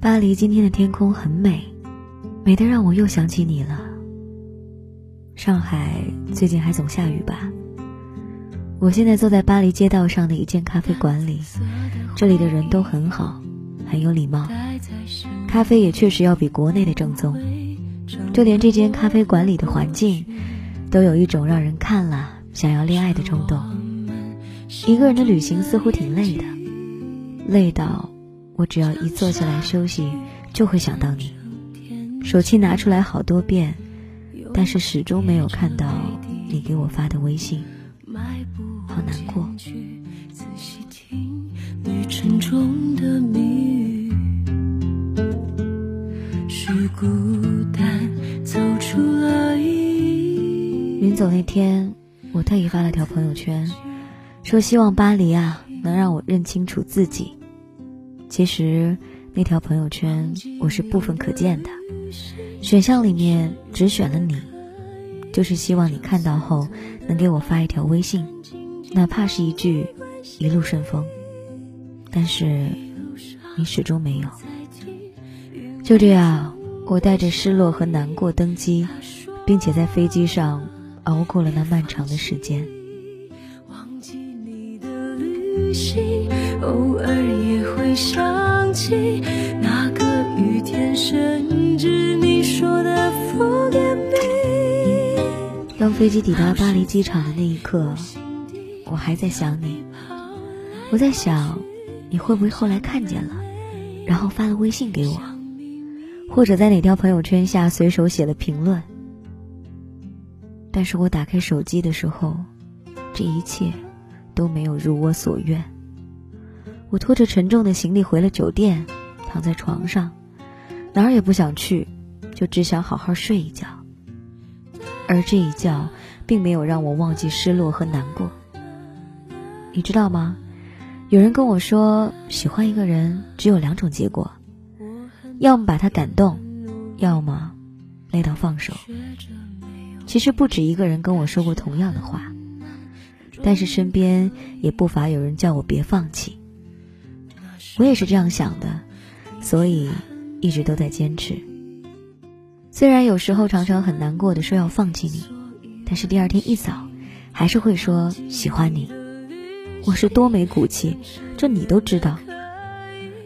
巴黎今天的天空很美，美得让我又想起你了。上海最近还总下雨吧？我现在坐在巴黎街道上的一间咖啡馆里，这里的人都很好，很有礼貌，咖啡也确实要比国内的正宗。就连这间咖啡馆里的环境，都有一种让人看了想要恋爱的冲动。一个人的旅行似乎挺累的，累到我只要一坐下来休息，就会想到你。手机拿出来好多遍，但是始终没有看到你给我发的微信。好难过。临走那天，我特意发了条朋友圈，说希望巴黎啊能让我认清楚自己。其实那条朋友圈我是部分可见的，选项里面只选了你，就是希望你看到后能给我发一条微信。哪怕是一句“一路顺风”，但是你始终没有。就这样，我带着失落和难过登机，并且在飞机上熬过了那漫长的时间。忘记你的旅行偶尔也会想起那个雨天，甚至你说的 “forget me”。当飞机抵达巴黎机场的那一刻。我还在想你，我在想，你会不会后来看见了，然后发了微信给我，或者在哪条朋友圈下随手写了评论。但是我打开手机的时候，这一切都没有如我所愿。我拖着沉重的行李回了酒店，躺在床上，哪儿也不想去，就只想好好睡一觉。而这一觉，并没有让我忘记失落和难过。你知道吗？有人跟我说，喜欢一个人只有两种结果，要么把他感动，要么累到放手。其实不止一个人跟我说过同样的话，但是身边也不乏有人叫我别放弃。我也是这样想的，所以一直都在坚持。虽然有时候常常很难过的说要放弃你，但是第二天一早，还是会说喜欢你。我是多没骨气，这你都知道，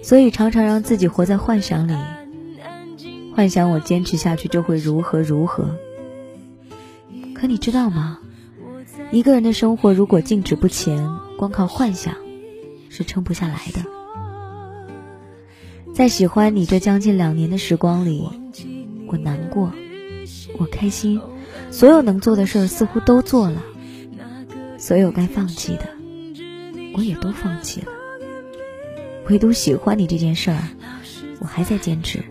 所以常常让自己活在幻想里，幻想我坚持下去就会如何如何。可你知道吗？一个人的生活如果静止不前，光靠幻想是撑不下来的。在喜欢你这将近两年的时光里，我难过，我开心，所有能做的事儿似乎都做了，所有该放弃的。我也都放弃了，唯独喜欢你这件事儿，我还在坚持。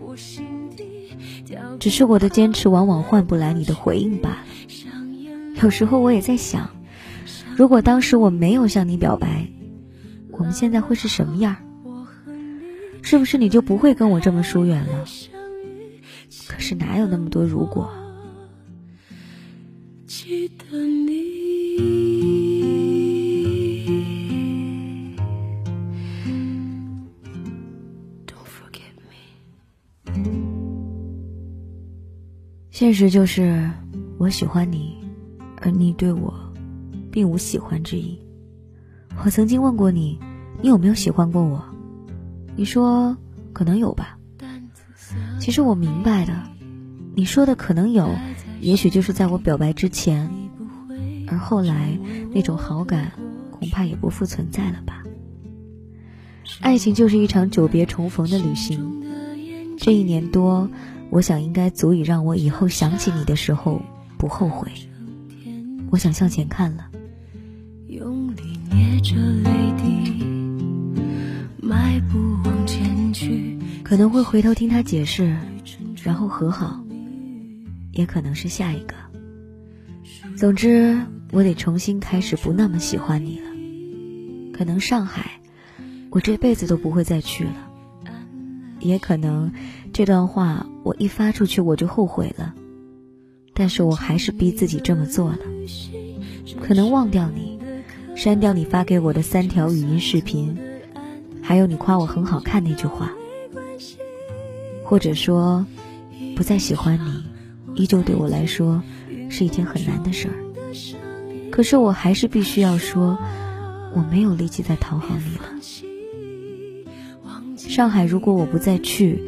只是我的坚持往往换不来你的回应罢了。有时候我也在想，如果当时我没有向你表白，我们现在会是什么样？是不是你就不会跟我这么疏远了？可是哪有那么多如果？记得你。现实就是，我喜欢你，而你对我，并无喜欢之意。我曾经问过你，你有没有喜欢过我？你说可能有吧。其实我明白的，你说的可能有，也许就是在我表白之前，而后来那种好感，恐怕也不复存在了吧。爱情就是一场久别重逢的旅行，这一年多。我想应该足以让我以后想起你的时候不后悔。我想向前看了。迈步往前去可能会回头听他解释，然后和好，也可能是下一个。总之，我得重新开始，不那么喜欢你了。可能上海，我这辈子都不会再去了。也可能，这段话我一发出去我就后悔了，但是我还是逼自己这么做了。可能忘掉你，删掉你发给我的三条语音视频，还有你夸我很好看那句话。或者说不再喜欢你，依旧对我来说是一件很难的事儿。可是我还是必须要说，我没有力气再讨好你了。上海，如果我不再去，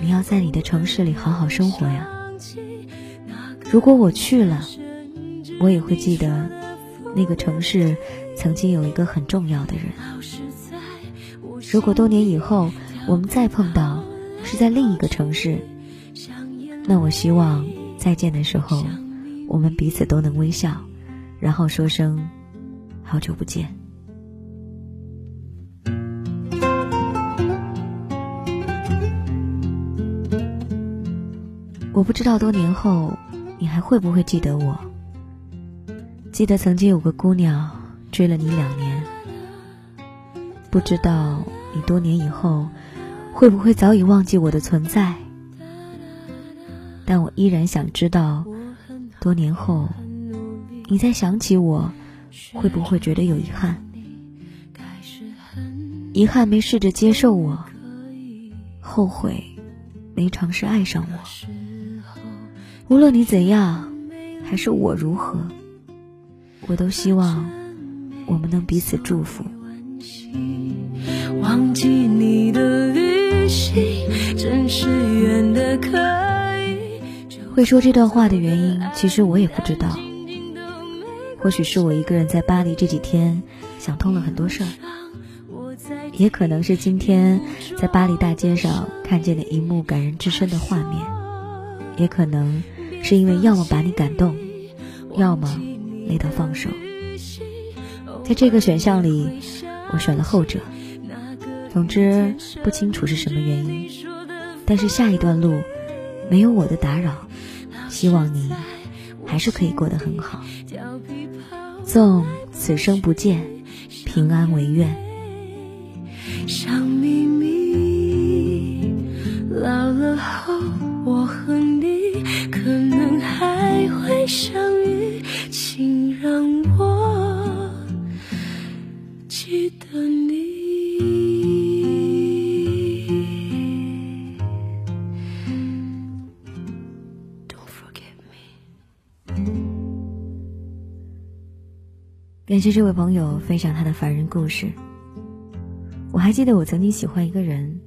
你要在你的城市里好好生活呀。如果我去了，我也会记得那个城市曾经有一个很重要的人。如果多年以后我们再碰到，是在另一个城市，那我希望再见的时候，我们彼此都能微笑。然后说声好久不见。我不知道多年后你还会不会记得我？记得曾经有个姑娘追了你两年，不知道你多年以后会不会早已忘记我的存在？但我依然想知道，多年后。你再想起我，会不会觉得有遗憾？遗憾没试着接受我，后悔没尝试爱上我。无论你怎样，还是我如何，我都希望我们能彼此祝福。忘记你的旅行，真是远的可以。会说这段话的原因，其实我也不知道。或许是我一个人在巴黎这几天想通了很多事儿，也可能是今天在巴黎大街上看见的一幕感人至深的画面，也可能是因为要么把你感动，要么累到放手。在这个选项里，我选了后者。总之不清楚是什么原因，但是下一段路没有我的打扰，希望你还是可以过得很好。纵此生不见，平安为愿。感谢这位朋友分享他的凡人故事。我还记得我曾经喜欢一个人，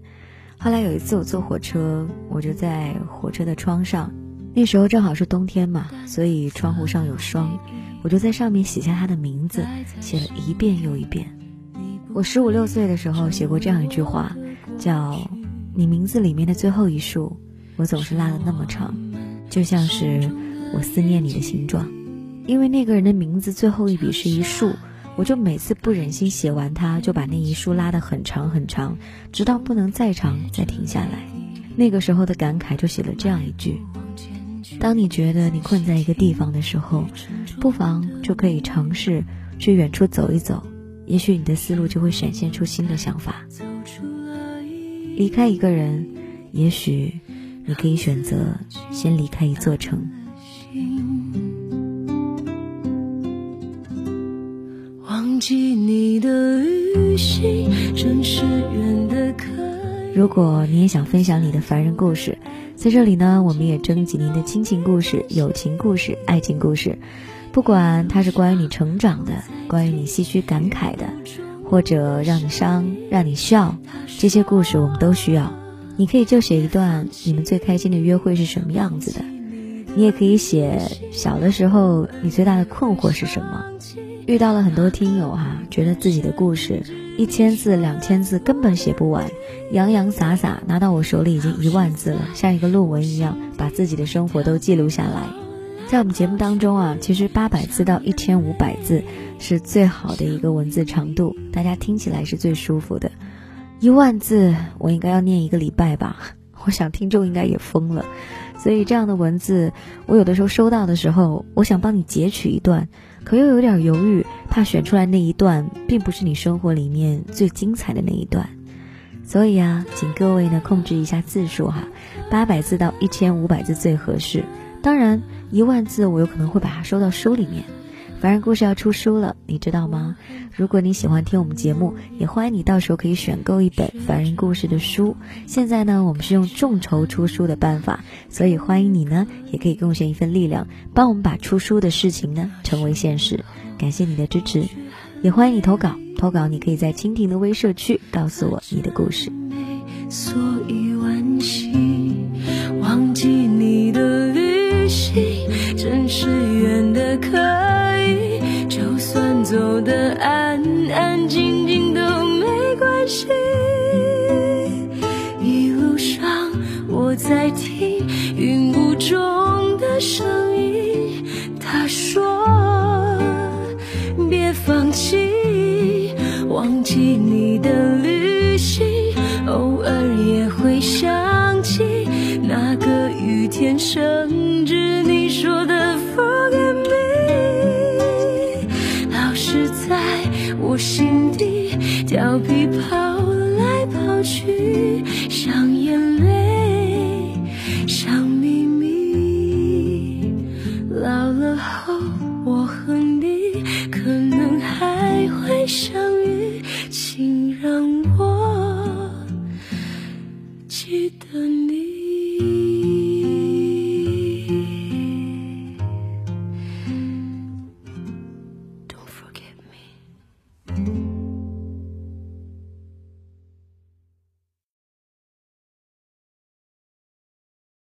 后来有一次我坐火车，我就在火车的窗上，那时候正好是冬天嘛，所以窗户上有霜，我就在上面写下他的名字，写了一遍又一遍。我十五六岁的时候写过这样一句话，叫“你名字里面的最后一竖，我总是拉的那么长，就像是我思念你的形状。”因为那个人的名字最后一笔是一竖，我就每次不忍心写完它，就把那一竖拉得很长很长，直到不能再长再停下来。那个时候的感慨就写了这样一句：当你觉得你困在一个地方的时候，不妨就可以尝试去远处走一走，也许你的思路就会闪现出新的想法。离开一个人，也许你可以选择先离开一座城。如果你也想分享你的凡人故事，在这里呢，我们也征集您的亲情故事、友情故事、爱情故事，不管它是关于你成长的，关于你唏嘘感慨的，或者让你伤、让你笑，这些故事我们都需要。你可以就写一段你们最开心的约会是什么样子的，你也可以写小的时候你最大的困惑是什么。遇到了很多听友哈，觉得自己的故事一千字、两千字根本写不完，洋洋洒洒拿到我手里已经一万字了，像一个论文一样，把自己的生活都记录下来。在我们节目当中啊，其实八百字到一千五百字是最好的一个文字长度，大家听起来是最舒服的。一万字我应该要念一个礼拜吧？我想听众应该也疯了。所以这样的文字，我有的时候收到的时候，我想帮你截取一段。可又有点犹豫，怕选出来那一段并不是你生活里面最精彩的那一段，所以啊，请各位呢控制一下字数哈，八百字到一千五百字最合适。当然，一万字我有可能会把它收到书里面。凡人故事要出书了，你知道吗？如果你喜欢听我们节目，也欢迎你到时候可以选购一本凡人故事的书。现在呢，我们是用众筹出书的办法，所以欢迎你呢，也可以贡献一份力量，帮我们把出书的事情呢成为现实。感谢你的支持，也欢迎你投稿。投稿你可以在蜻蜓的微社区告诉我你的故事。所以惋惜，忘记你的旅行，真是远的可，安安静静都没关系。一路上我在听云雾中的声音，他说别放弃，忘记你的旅行。偶尔也会想起那个雨天生日你皮跑来跑去，像眼泪，